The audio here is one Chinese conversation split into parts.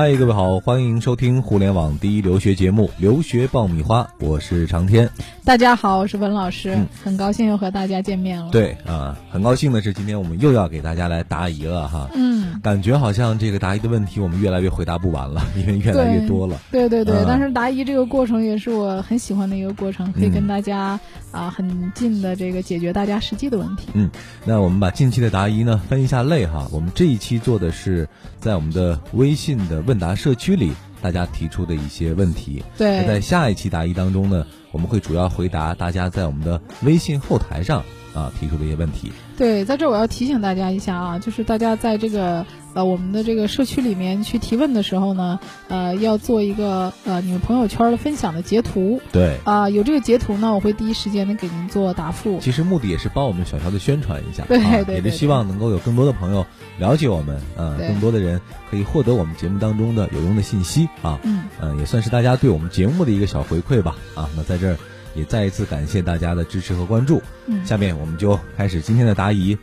嗨，各位好，欢迎收听互联网第一留学节目《留学爆米花》，我是长天。大家好，我是文老师，很高兴又和大家见面了。对啊，很高兴的是，今天我们又要给大家来答疑了哈。嗯，感觉好像这个答疑的问题我们越来越回答不完了，因为越来越多了。对对对，嗯但是答疑这个过程也是我很喜欢的一个过程，可以跟大家啊很近的这个解决大家实际的问题。嗯，那我们把近期的答疑呢分一下类哈。我们这一期做的是在我们的微信的问答社区里大家提出的一些问题。对在下一期答疑当中呢，我们会主要回答大家在我们的微信后台上啊提出的一些问题。对，在这儿我要提醒大家一下啊，就是大家在这个呃我们的这个社区里面去提问的时候呢，呃要做一个呃你们朋友圈的分享的截图对，啊、有这个截图呢，我会第一时间的给您做答复。其实目的也是帮我们小小的宣传一下，对啊，对对也是希望能够有更多的朋友了解我们，呃，更多的人可以获得我们节目当中的有用的信息啊，嗯，嗯、也算是大家对我们节目的一个小回馈吧，啊，那在这儿也再一次感谢大家的支持和关注。嗯下面我们就开始今天的答疑。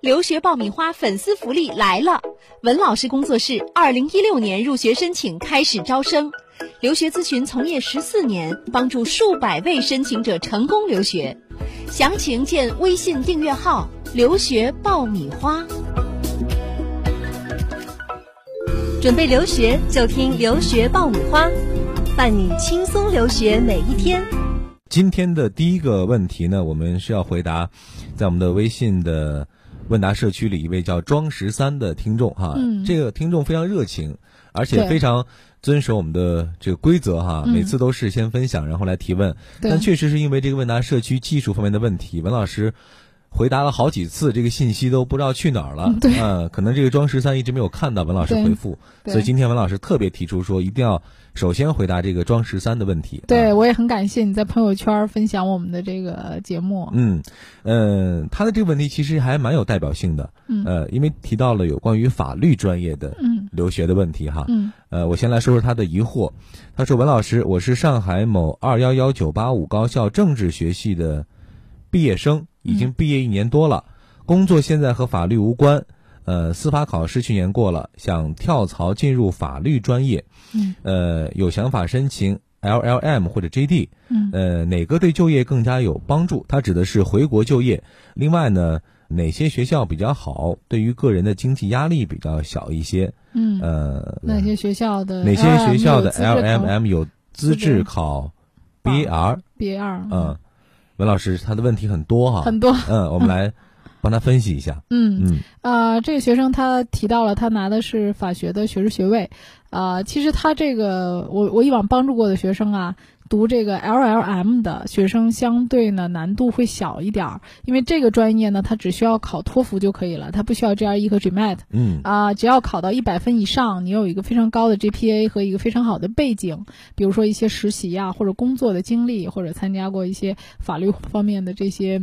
留学爆米花粉丝福利来了！文老师工作室二零一六年入学申请开始招生，留学咨询从业十四年，帮助数百位申请者成功留学。详情见微信订阅号“留学爆米花”。准备留学就听留学爆米花，伴你轻松留学每一天。今天的第一个问题呢，我们是要回答，在我们的微信的问答社区里，一位叫庄十三的听众哈，嗯这个听众非常热情，而且非常遵守我们的这个规则哈，嗯每次都是先分享，然后来提问。但确实是因为这个问答社区技术方面的问题，文老师。回答了好几次，这个信息都不知道去哪儿了。嗯对。嗯，可能这个庄十三一直没有看到文老师回复，所以今天文老师特别提出说，一定要首先回答这个庄十三的问题。对，啊我也很感谢你在朋友圈分享我们的这个节目。嗯，呃，他的这个问题其实还蛮有代表性的，嗯。呃，因为提到了有关于法律专业的嗯。留学的问题哈，嗯。呃，我先来说说他的疑惑。他说：“文老师，我是上海某二幺幺九八五高校政治学系的毕业生，已经毕业一年多了，工作现在和法律无关。呃，司法考试去年过了，想跳槽进入法律专业，嗯呃，有想法申请 LLM 或者 JD，嗯呃，哪个对就业更加有帮助？他指的是回国就业。另外呢，哪些学校比较好？对于个人的经济压力比较小一些？嗯，呃，哪些学校的哪些学校的 LM LMM 有资质考 BAR？B 二嗯，文老师他的问题很多哈，很多。嗯，我们来帮他分析一下。嗯 嗯。啊，这个学生他提到了他拿的是法学的学士学位，啊，其实他这个我我以往帮助过的学生啊，读这个 LLM 的学生相对呢难度会小一点儿，因为这个专业呢，它只需要考托福就可以了，它不需要 GRE 和 GMAT。嗯啊、只要考到一百分以上，你有一个非常高的 GPA 和一个非常好的背景，比如说一些实习呀、或者工作的经历，或者参加过一些法律方面的这些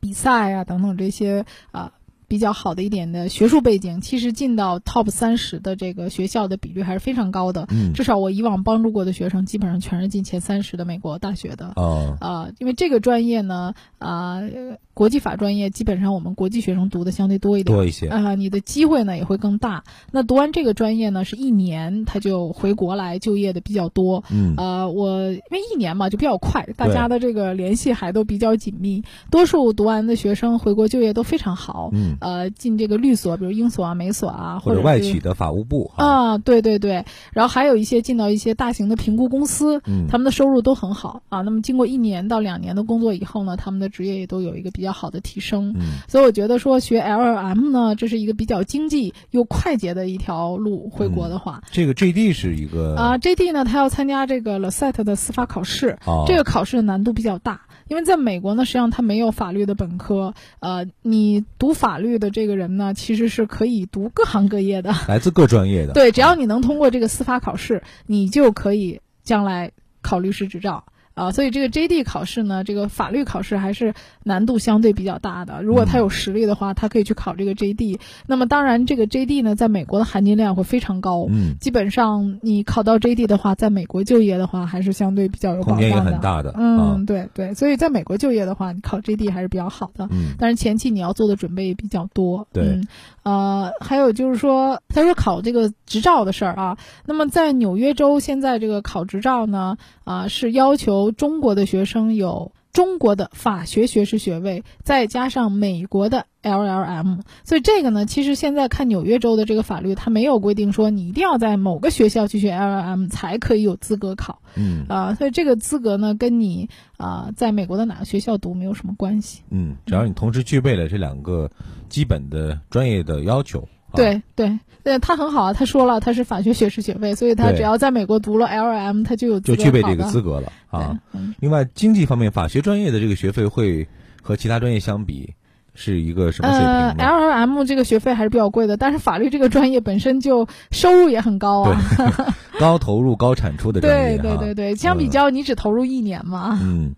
比赛啊等等这些啊、比较好的一点的学术背景，其实进到 top 三十的这个学校的比率还是非常高的。嗯至少我以往帮助过的学生，基本上全是进前三十的美国大学的。哦啊、因为这个专业呢，啊、呃国际法专业基本上我们国际学生读的相对多一点，多一些啊、你的机会呢也会更大。那读完这个专业呢，是一年他就回国来就业的比较多。嗯呃，我因为一年嘛就比较快，大家的这个联系还都比较紧密，多数读完的学生回国就业都非常好。嗯，呃，进这个律所，比如英所啊、美所啊，或者是外企的法务部哈，啊，对对对，然后还有一些进到一些大型的评估公司，嗯他们的收入都很好啊。那么经过一年到两年的工作以后呢，他们的职业也都有一个比较好的提升。嗯所以我觉得说学 LLM 呢，这是一个比较经济又快捷的一条路。回国的话，这个 JD 是一个啊、j d 呢，他要参加这个 LSAT 的司法考试，哦这个考试的难度比较大。因为在美国呢，实际上他没有法律的本科，呃，你读法律的这个人呢，其实是可以读各行各业的。来自各专业的，对，只要你能通过这个司法考试，你就可以将来考律师执照。啊，所以这个 JD 考试呢，这个法律考试还是难度相对比较大的。如果他有实力的话，他可以去考这个 JD。那么当然，这个 JD 呢，在美国的含金量会非常高。嗯，基本上你考到 JD 的话，在美国就业的话，还是相对比较有保障的。空间也很大的。嗯，对对，所以在美国就业的话，你考 JD 还是比较好的。嗯，但是前期你要做的准备比较多。对。嗯，呃，还有就是说，他说考这个执照的事儿啊，那么在纽约州现在这个考执照呢，啊，是要求中国的学生有中国的法学学士学位，再加上美国的 LLM。所以这个呢，其实现在看纽约州的这个法律，它没有规定说你一定要在某个学校去学 LLM 才可以有资格考。嗯，啊，所以这个资格呢，跟你啊在美国的哪个学校读没有什么关系。嗯，只要你同时具备了这两个基本的专业的要求。对对，对他很好啊，他说了他是法学学士学位，所以他只要在美国读了 LM，他就有就具备这个资格了啊。另外，经济方面，法学专业的这个学费会和其他专业相比是一个什么水平呢？LM 这个学费还是比较贵的，但是法律这个专业本身就收入也很高啊，高投入高产出的专业。对对对对，相比较你只投入一年嘛。嗯，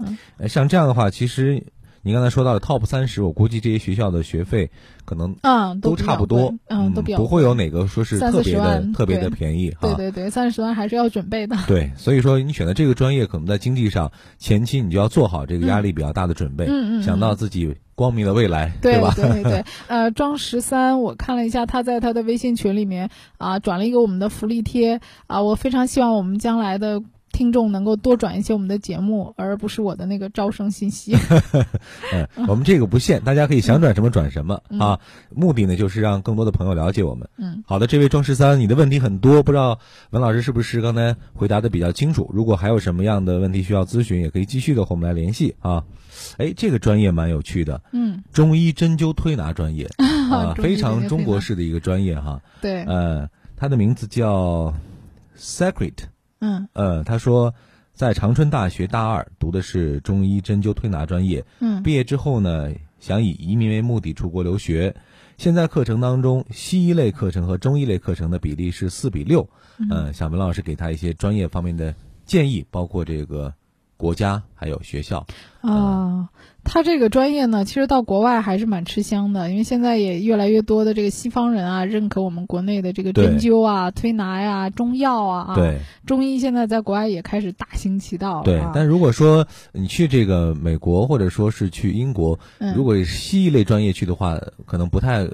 像这样的话，其实。你刚才说到的 top 三十，我估计这些学校的学费可能嗯都差不多，嗯都比较不会有哪个说是特别的特别的便宜哈。对对对，三十万还是要准备的。对，所以说你选择这个专业，可能在经济上前期你就要做好这个压力比较大的准备，嗯嗯，想到自己光明的未来，对吧？对对对，呃，庄十三，我看了一下他在他的微信群里面啊转了一个我们的福利贴啊，我非常希望我们将来的。听众能够多转一些我们的节目，而不是我的那个招生信息。嗯，我们这个不限，大家可以想转什么转什么啊。目的呢，就是让更多的朋友了解我们。嗯，好的，这位庄十三，你的问题很多，不知道文老师是不是刚才回答的比较清楚？如果还有什么样的问题需要咨询，也可以继续的和我们来联系啊。哎，这个专业蛮有趣的。嗯，中医针灸推拿专业 啊，非常中国式的一个专业哈。对，呃，它的名字叫 Secret。嗯呃，他说，在长春大学大二读的是中医针灸推拿专业。嗯，毕业之后呢，想以移民为目的出国留学。现在课程当中，西医类课程和中医类课程的比例是四比六。嗯，想文老师给他一些专业方面的建议，包括这个国家还有学校。啊。他这个专业呢，其实到国外还是蛮吃香的，因为现在也越来越多的这个西方人啊，认可我们国内的这个针灸啊、推拿呀、中药啊。对，中医现在在国外也开始大行其道了。对，但如果说你去这个美国，或者说是去英国，如果西医类专业去的话，可能不太。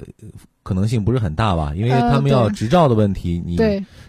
可能性不是很大吧，因为他们要执照的问题，你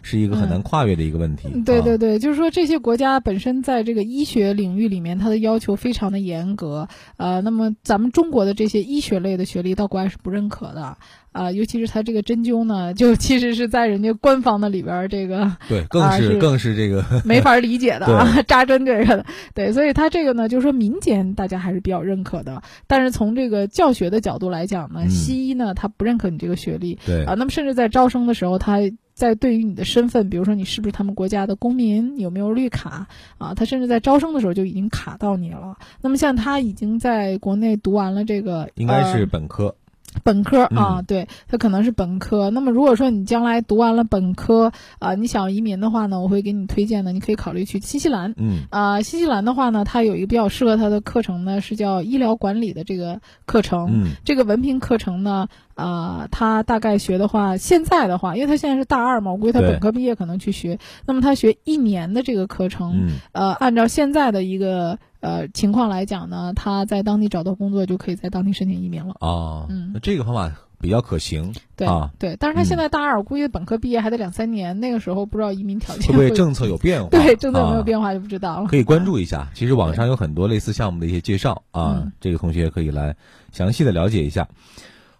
是一个很难跨越的一个问题。对对对，就是说这些国家本身在这个医学领域里面，它的要求非常的严格。呃，那么咱们中国的这些医学类的学历到国外是不认可的。啊，尤其是他这个针灸呢，就其实是在人家官方的里边这个，对，更是更是这个 没法理解的啊，扎针这个，对，所以他这个呢，就是说民间大家还是比较认可的，但是从这个教学的角度来讲呢，西医呢他不认可你这个学历，对啊，那么甚至在招生的时候，他在对于你的身份，比如说你是不是他们国家的公民，有没有绿卡啊，他甚至在招生的时候就已经卡到你了。那么像他已经在国内读完了这个，应该是本科。本科啊，对他可能是本科。那么如果说你将来读完了本科啊，你想移民的话呢，我会给你推荐的，你可以考虑去新西兰。嗯啊，新西兰的话呢，它有一个比较适合它的课程呢，是叫医疗管理的这个课程。嗯，这个文凭课程呢，啊，他大概学的话，现在的话，因为他现在是大二嘛，我估计他本科毕业可能去学。那么他学一年的这个课程，呃，按照现在的一个。呃，情况来讲呢，他在当地找到工作就可以在当地申请移民了。哦，嗯，那这个方法比较可行。对啊，对，但是他现在大二，我估计本科毕业还得两三年，那个时候不知道移民条件会不会政策有变化？对，政策有没有变化就不知道了。可以关注一下，其实网上有很多类似项目的一些介绍啊，这个同学可以来详细的了解一下。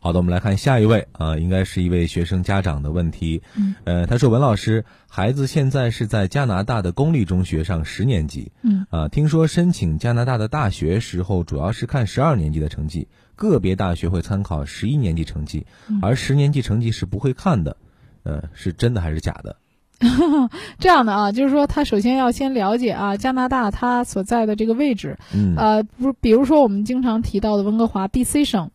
好的，我们来看下一位啊，应该是一位学生家长的问题。嗯，呃，他说：“文老师，孩子现在是在加拿大的公立中学上十年级。嗯，啊，听说申请加拿大的大学时候，主要是看十二年级的成绩，个别大学会参考十一年级成绩，而十年级成绩是不会看的。呃，是真的还是假的？这样的啊，就是说他首先要先了解啊，加拿大他所在的这个位置。嗯，呃，不，比如说我们经常提到的温哥华 B.C 省。”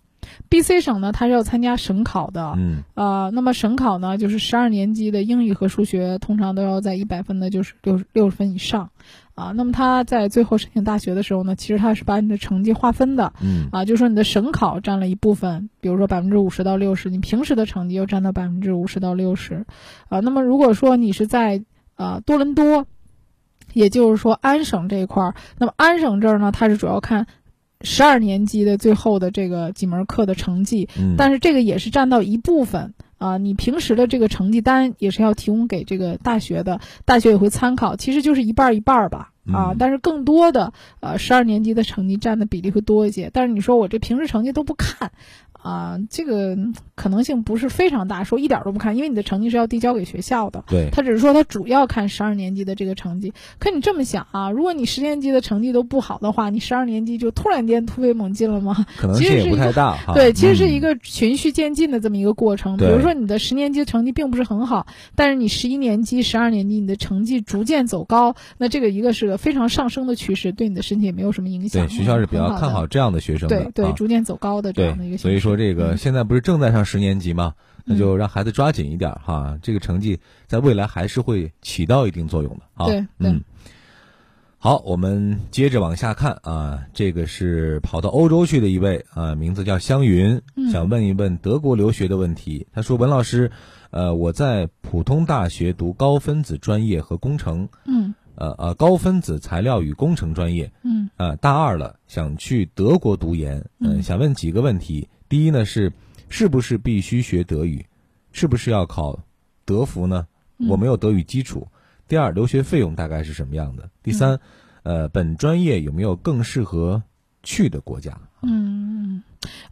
B、C 省呢，它是要参加省考的，嗯，呃，那么省考呢，就是十二年级的英语和数学通常都要在一百分的，就是六六十分以上，啊。那么他在最后申请大学的时候呢，其实他是把你的成绩划分的，嗯。啊，就说你的省考占了一部分，比如说百分之五十到六十，你平时的成绩又占到百分之五十到六十，啊，那么如果说你是在呃多伦多，也就是说安省这一块儿，那么安省这儿呢，它是主要看十二年级的最后的这个几门课的成绩，嗯，但是这个也是占到一部分啊、你平时的这个成绩单也是要提供给这个大学的，大学也会参考，其实就是一半儿一半儿吧。啊嗯，但是更多的呃十二年级的成绩占的比例会多一些。但是你说我这平时成绩都不看，啊、这个嗯可能性不是非常大，说一点儿都不看，因为你的成绩是要递交给学校的。对，他只是说他主要看十二年级的这个成绩。可你这么想啊，如果你十年级的成绩都不好的话，你十二年级就突然间突飞猛进了吗？可能性也不其实是一个太大。对，其实是一嗯个循序渐进的这么一个过程。比如说你的十年级成绩并不是很好，但是你十一年级、十二年级你的成绩逐渐走高，那这个一个是个非常上升的趋势，对你的身体也没有什么影响。对学校是比较看好这样的学生的。对逐渐走高的这样的一，个形式。所以说这个嗯现在不是正在上十年级吗？那嗯就让孩子抓紧一点哈，这个成绩在未来还是会起到一定作用的啊。对对嗯。好，我们接着往下看啊，这个是跑到欧洲去的一位啊，名字叫香云，嗯想问一问德国留学的问题。他说：“文老师，呃，我在普通大学读高分子专业和工程，嗯呃呃，高分子材料与工程专业，嗯呃，大二了，想去德国读研，嗯、嗯想问几个问题。第一呢是，是不是必须学德语？是不是要考德福呢？嗯我没有德语基础。第二，留学费用大概是什么样的？第三，嗯呃，本专业有没有更适合去的国家？嗯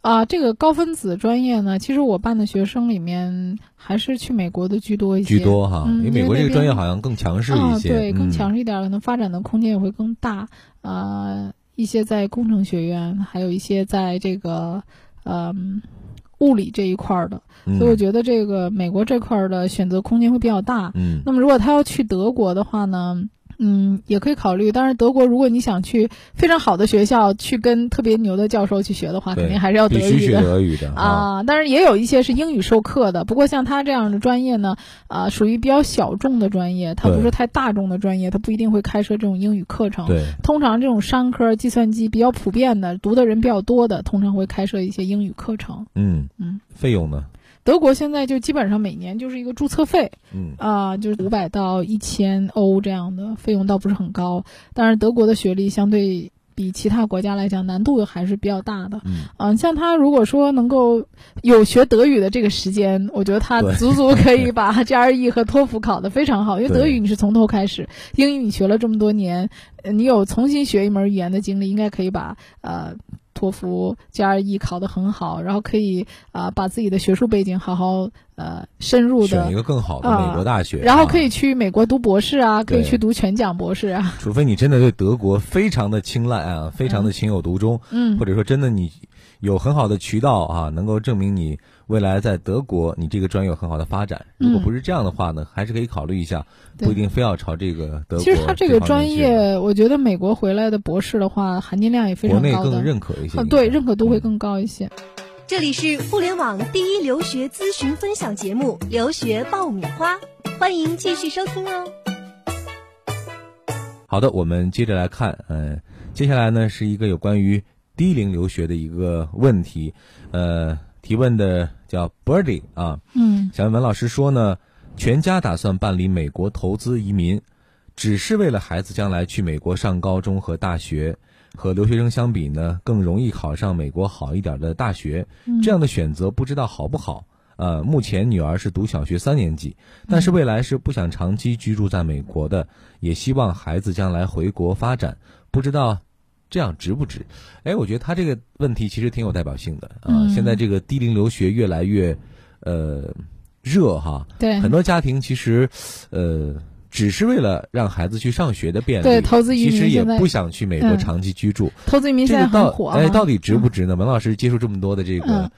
啊，这个高分子专业呢，其实我办的学生里面还是去美国的居多一些。居多哈，嗯因为美国这个专业好像更强势一些，啊，对，更嗯强势一点，可能发展的空间也会更大。呃，一些在工程学院，还有一些在这个嗯、物理这一块儿的，嗯所以我觉得这个美国这块儿的选择空间会比较大。嗯那么如果他要去德国的话呢？嗯，也可以考虑。当然，德国如果你想去非常好的学校，去跟特别牛的教授去学的话，肯定还是要德语的。德语的啊，当然也有一些是英语授课的，不过像他这样的专业呢，啊，属于比较小众的专业，它不是太大众的专业，它不一定会开设这种英语课程。对，通常这种商科、计算机比较普遍的，读的人比较多的，通常会开设一些英语课程。嗯嗯，费用呢？德国现在就基本上每年就是一个注册费嗯啊、就是五百到一千欧这样的费用，倒不是很高。但是，德国的学历相对比其他国家来讲，难度还是比较大的。嗯，嗯，像他如果说能够有学德语的这个时间，我觉得他足足可以把 GRE 和托福考得非常好，因为德语你是从头开始，英语你学了这么多年，呃你有重新学一门语言的经历，应该可以把呃托福 GRE 考得很好，然后可以啊、把自己的学术背景好好呃深入的。选一个更好的啊美国大学，然后可以，去美国读博士啊，可以去读全奖博士啊，除非你真的对德国非常的青睐啊，非常的情有独钟，嗯或者说真的你有很好的渠道啊，能够证明你未来在德国你这个专业有很好的发展。如果嗯不是这样的话呢，还是可以考虑一下，不一定非要朝这个德国其实他这个专业，我觉得美国回来的博士的话，含金量也非国内常高的。更认可一些啊，，对，认可度会嗯更高一些。这里是互联网第一留学咨询分享节目《留学爆米花》，欢迎继续收听哦。好的，我们接着来看，呃，接下来呢是一个有关于低龄留学的一个问题，呃，提问的叫 Birdy 啊，嗯。想问文老师说呢，全家打算办理美国投资移民，只是为了孩子将来去美国上高中和大学，和留学生相比呢，更容易考上美国好一点的大学，嗯。这样的选择不知道好不好。呃，目前女儿是读小学三年级，但是未来是不想长期居住在美国的，也希望孩子将来回国发展，不知道这样值不值？哎，我觉得他这个问题其实挺有代表性的啊、嗯现在这个低龄留学越来越，呃，热哈，对很多家庭其实，呃。只是为了让孩子去上学的便利，对投资移民其实也不想去美国嗯长期居住。投资移民现在这个到很火啊。哎，到底值不值呢？文老师接触这么多的这个嗯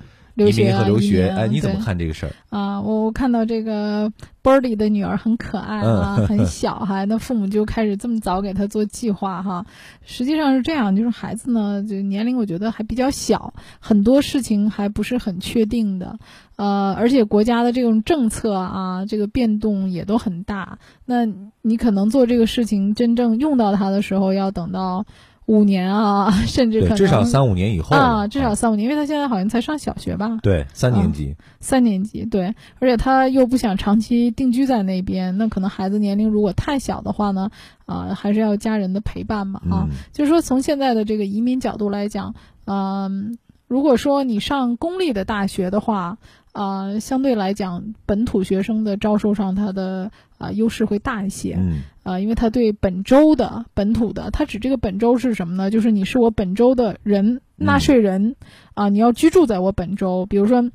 留学和留学，哎，你怎么看这个事儿？啊，我我看到这个 Birdy 的女儿很可爱啊，嗯很 小哈，那父母就开始这么早给她做计划哈。实际上是这样，就是孩子呢，就年龄我觉得还比较小，很多事情还不是很确定的，呃，而且国家的这种政策啊，这个变动也都很大。那你可能做这个事情真正用到它的时候，要等到五年啊，甚至可，能至少三五年以后啊，至少三五年，因为他现在好像才上小学吧。对三年级，三年级，对，而且他又不想长期定居在那边，那可能孩子年龄如果太小的话呢，啊、还是要家人的陪伴嘛，啊，嗯。就是说从现在的这个移民角度来讲，嗯、如果说你上公立的大学的话，啊、相对来讲，本土学生的招收上，它的啊、优势会大一些，嗯啊、因为他对本州的本土的，他指这个本州是什么呢？就是你是我本州的人，纳税人啊、你要居住在我本州，比如说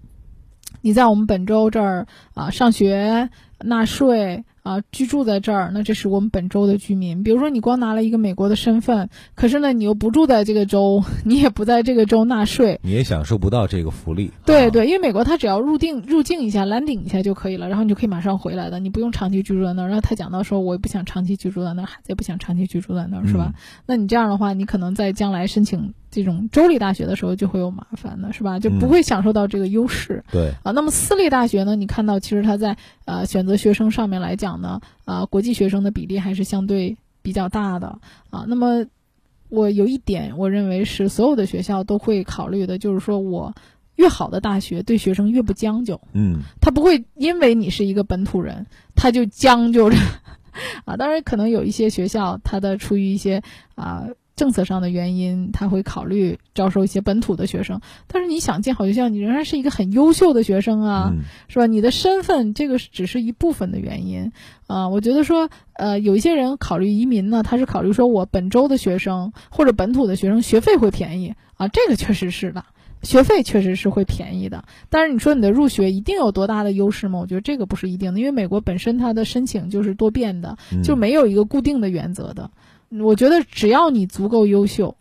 你在我们本州这儿啊、上学、纳税啊、居住在这儿，那这是我们本州的居民。比如说你光拿了一个美国的身份，可是呢你又不住在这个州，你也不在这个州纳税，你也享受不到这个福利。啊，对对，因为美国它只要入境入境一下、landing 一下就可以了，然后你就可以马上回来的，你不用长期居住在那儿。然后他讲到说，我也不想长期居住在那儿，孩子也不想长期居住在那儿，是吧？那你这样的话，你可能在将来申请这种州立大学的时候就会有麻烦的，是吧？就不嗯会享受到这个优势。对，啊，那么私立大学呢？你看到其实它在呃选择学生上面来讲呢，啊、国际学生的比例还是相对比较大的啊。那么我有一点，我认为是所有的学校都会考虑的，就是说我越好的大学对学生越不将就，嗯他不会因为你是一个本土人，他就将就着 啊。当然，可能有一些学校，它的出于一些啊。政策上的原因，他会考虑招收一些本土的学生，但是你想进好学校，你仍然是一个很优秀的学生啊，嗯是吧？你的身份这个只是一部分的原因啊、我觉得说，呃，有一些人考虑移民呢，他是考虑说我本州的学生或者本土的学生学费会便宜啊，这个确实是的，学费确实是会便宜的。但是你说你的入学一定有多大的优势吗？我觉得这个不是一定的，因为美国本身它的申请就是多变的，嗯就没有一个固定的原则的。我觉得只要你足够优秀，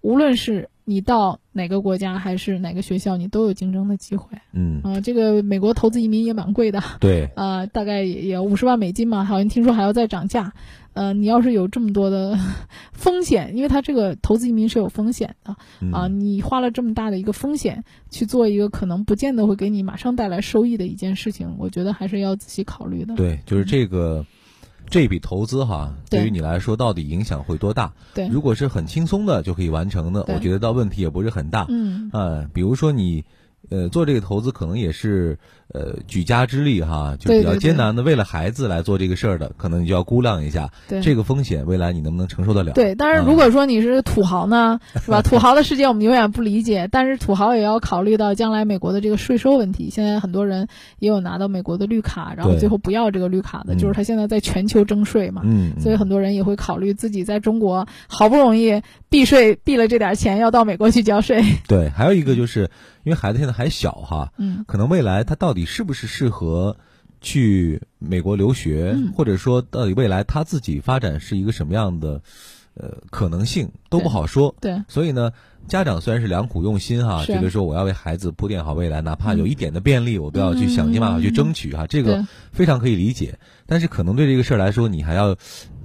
无论是你到哪个国家还是哪个学校，你都有竞争的机会。嗯，啊、这个美国投资移民也蛮贵的，对，呃，大概也也五十万美金嘛，好像听说还要再涨价。呃，你要是有这么多的 风险，因为它这个投资移民是有风险的嗯啊，你花了这么大的一个风险去做一个可能不见得会给你马上带来收益的一件事情，我觉得还是要仔细考虑的。对，就是这个这笔投资哈，对对于你来说到底影响会多大？对，如果是很轻松的就可以完成的，我觉得倒问题也不是很大。嗯，呃，比如说你，呃，做这个投资可能也是呃举家之力哈，就比较艰难的，为了孩子来做这个事儿的，可能你就要估量一下对。这个风险，未来你能不能承受得了？对，但是啊如果说你是土豪呢，是吧？土豪的世界我们永远不理解，但是土豪也要考虑到将来美国的这个税收问题。现在很多人也有拿到美国的绿卡，然后最后不要这个绿卡的，嗯就是他现在在全球征税嘛。嗯，嗯，所以很多人也会考虑自己在中国好不容易避税避了这点钱，要到美国去交税。对，还有一个就是因为孩子现在还小哈，嗯。可能未来他到底是不是适合去美国留学，嗯。或者说到底未来他自己发展是一个什么样的呃可能性都不好说。对。所以呢，家长虽然是良苦用心哈，是觉得说我要为孩子铺垫好未来，哪怕嗯。有一点的便利，我都要去想尽办法去争取哈，这个非常可以理解。但是可能对这个事儿来说，你还要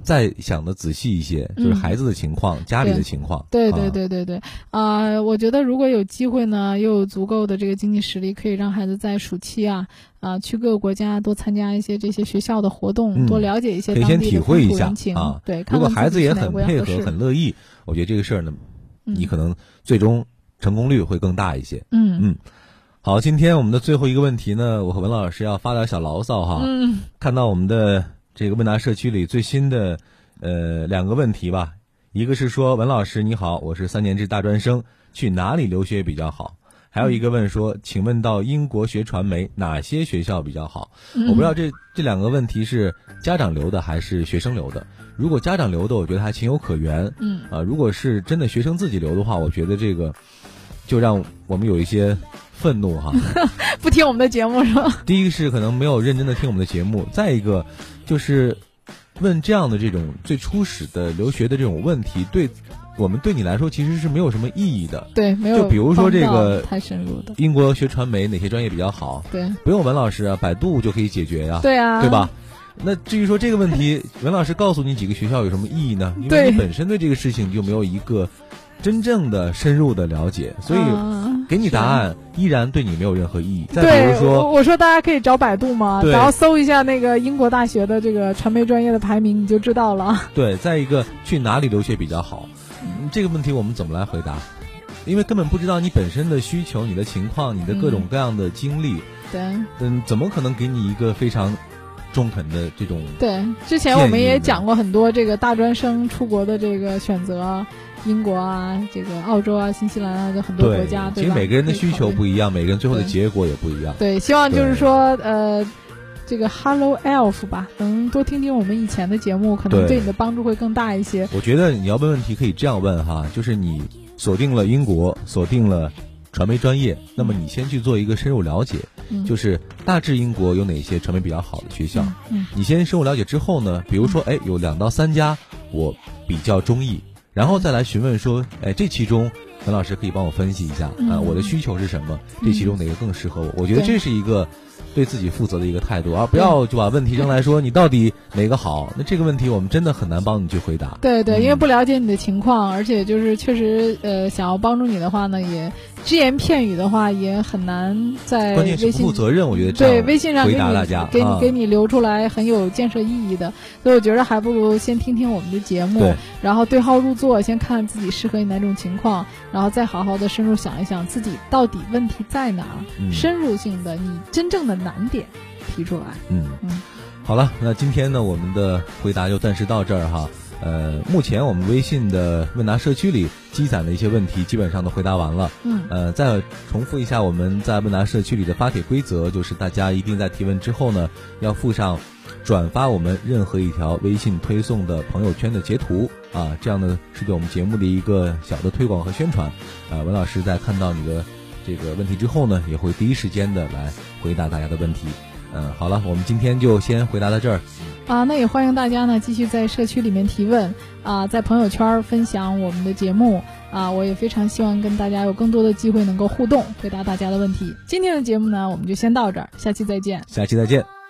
再想的仔细一些，就是嗯孩子的情况、家里的情况。对对啊，对对对，啊、我觉得如果有机会呢，又有足够的这个经济实力，可以让孩子在暑期啊啊、去各个国家多参加一些这些学校的活动，嗯多了解一些可以先当地的体会一下。啊。对，如果孩子也很配合、很乐意，我觉得这个事儿呢，嗯你可能最终成功率会更大一些。嗯嗯好，今天我们的最后一个问题呢，我和文老师要发点小牢骚哈。嗯看到我们的这个问答社区里最新的呃两个问题吧，一个是说文老师你好，我是三年制大专生，去哪里留学比较好？还有一个问说，请问到英国学传媒哪些学校比较好？嗯，我不知道这这两个问题是家长留的还是学生留的。如果家长留的，我觉得还情有可原。嗯啊，如果是真的学生自己留的话，我觉得这个就让我们有一些愤怒哈。不听我们的节目是吧？第一个是可能没有认真的听我们的节目，再一个就是问这样的这种最初始的留学的这种问题，对我们对你来说其实是没有什么意义的。对，没有。就比如说这个太深入的，英国学传媒哪些专业比较好？对，不用文老师啊，百度就可以解决呀。对啊，对吧？那至于说这个问题，文老师告诉你几个学校有什么意义呢？因为你本身对这个事情就没有一个真正的深入的了解，所以给你答案依然对你没有任何意义。再比如说，我说大家可以找百度嘛，然后搜一下那个英国大学的这个传媒专业的排名，你就知道了。对，再一个去哪里留学比较好？这个问题我们怎么来回答？因为根本不知道你本身的需求、你的情况、你的各种各样的经历。对，嗯，怎么可能给你一个非常？中肯的这种对，之前我们也讲过很多这个大专生出国的这个选择，英国啊，这个澳洲啊，新西兰啊，就很多国家。对，其实每个人的需求不一样，每个人最后的结果也不一样。对，希望就是说，呃，这个 Hello Elf 吧，能多听听我们以前的节目，可能对你的帮助会更大一些。我觉得你要问问题可以这样问哈，就是你锁定了英国，锁定了。传媒专业，那么你先去做一个深入了解，就是大致英国有哪些传媒比较好的学校。嗯你先深入了解之后呢，比如说，哎，有两到三家我比较中意，然后再来询问说，哎，这其中陈老师可以帮我分析一下啊，我的需求是什么？这其中哪个更适合我？我觉得这是一个。对自己负责的一个态度，而不要就把问题扔来说你到底哪个好？那这个问题我们真的很难帮你去回答。对对，因为不了解你的情况，而且就是确实呃，想要帮助你的话呢，也只言片语的话也很难在微信负责任。我觉得对微信上回答大家，给你给你留出来很有建设意义的。所以我觉得还不如先听听我们的节目，然后对号入座，先看自己适合你哪种情况，然后再好好的深入想一想自己到底问题在哪儿，深入性的你真正的。难点提出来。嗯嗯，好了，那今天呢，我们的回答就暂时到这儿哈。呃，目前我们微信的问答社区里积攒的一些问题，基本上都回答完了。嗯。呃，再重复一下我们在问答社区里的发帖规则，就是大家一定在提问之后呢，要附上转发我们任何一条微信推送的朋友圈的截图啊，这样呢是对我们节目的一个小的推广和宣传。啊，文老师在看到你的。这个问题之后呢，也会第一时间的来回答大家的问题。嗯，好了，我们今天就先回答到这儿。啊，那也欢迎大家呢继续在社区里面提问啊，在朋友圈分享我们的节目啊，我也非常希望跟大家有更多的机会能够互动，回答大家的问题。今天的节目呢，我们就先到这儿，下期再见。下期再见。